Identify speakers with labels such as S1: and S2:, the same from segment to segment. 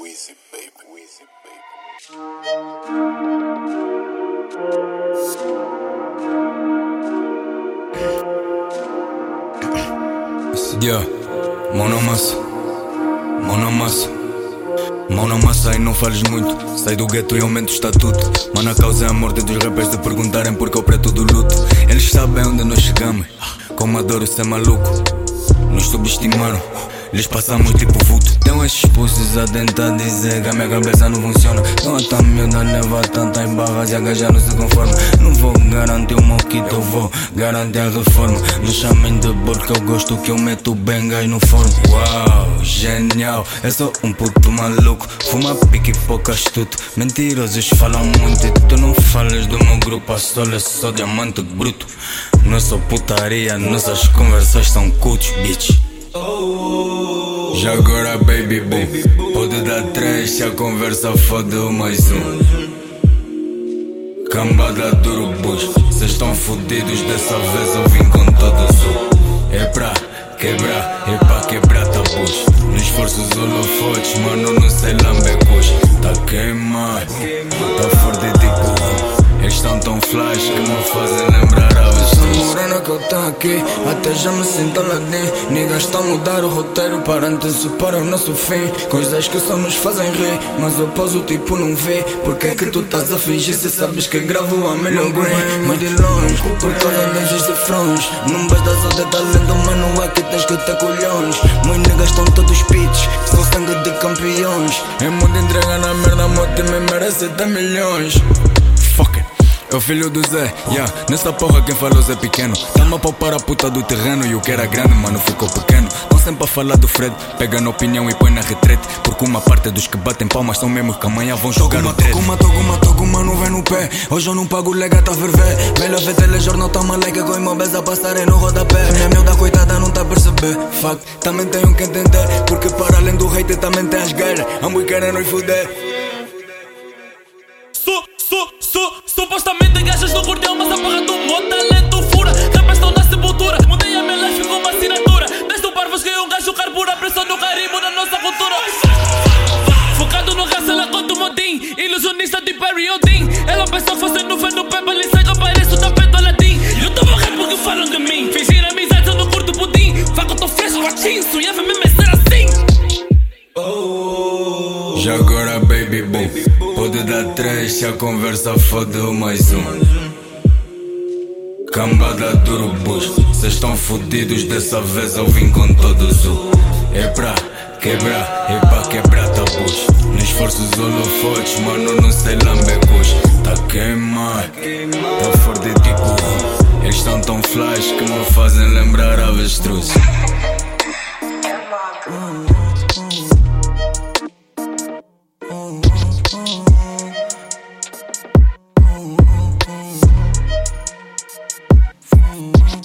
S1: Wheezy baby, Wheezy baby.
S2: Yeah, na massa, mão na e não fales muito. Sai do gueto e aumento o estatuto. Mano, a causa é a morte dos rappers de perguntarem porque eu preto do luto. Eles sabem onde nós chegamos, como adoro ser maluco. Nos subestimaram, lhes passamos tipo vulto. Tem esses pulsos a tentar dizer que a minha cabeça não funciona. Não há tão miúda levar tantas barras e a gaja não se conforma. Não vou garantir o moquito, eu vou garantir a reforma. Me chamem de porque eu gosto que eu meto bengas no forno. Uau, genial, eu sou um puto maluco. Fuma pique e pouco astuto. Mentirosos falam muito e tu não falas do meu grupo. A sola é só diamante bruto. Não sou putaria, nossas conversas são cultos, bitch. Já agora, baby boom. Pode dar três se a conversa fode o mais um. Cambada de urubus, cês estão fudidos dessa vez eu vim com todos o. É pra quebrar, é pra quebrar tabus. No esforço os holofotes, mano, não sei lambecos. Tá queimado, tá forte tipo. Eles estão tão flash que me fazem aqui, até já me sinto aladim. Niggas estão a mudar o roteiro para antecipar o nosso fim. Coisas que só nos fazem rir, mas eu pós o tipo não vê. Porque é que tu estás a fingir se sabes que gravo a melhor green? Mas de longe, por causa desses cifrões. Não basta só ter talento, mano, aqui tens que ter colhões. Meus niggas estão todos pitch, são sangue de campeões. É mundo entrega na merda, meu time merece 10 milhões. É o filho do Zé, yeah. Nessa porra quem falou Zé pequeno. Tamo a poupar a puta do terreno e o que era grande, mano, ficou pequeno. Tão sempre a falar do Fred, pega na opinião e põe na retrete. Porque uma parte dos que batem palmas são mesmo que amanhã vão jogar no dread. Toguma, toguma, toguma, não vem no pé. Hoje eu não pago lega, tá ferver. Velha vê telejornal, tá maleca com imóveis a passarem no rodapé. Minha miúda coitada não tá a perceber. Fuck, também tenho que entender. Porque para além do hate também tem as guerras. Amo e querem nos fuder.
S3: Gajas no cordel, mas a porra do meu talento fura. Rappers estão na sepultura. Mudei a minha life com uma assinatura. Desde o parvos que um gajo carbura. Pressão no carimbo da nossa cultura. Focado no raça, ela conta o motim. Ilusionista de Perry Odin. Ela pensou fosse no fé no lhe sei que apareço tapete ao latim. Eu tô morrendo porque falam de mim. Fingir amizade, eu não curto pudim. Faco, tô fresh, latim. Sonhava mesmo
S2: três se a conversa fode o mais um. Cambada de urubus, cês estão fudidos dessa vez eu vim com todos o. É pra quebrar, é pra quebrar tabus. No esforço os holofotes, mano, não sei lambecos. Tá queimado, tá forte tipo. Eles estão tão flash que me fazem lembrar avestruz.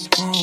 S4: boom.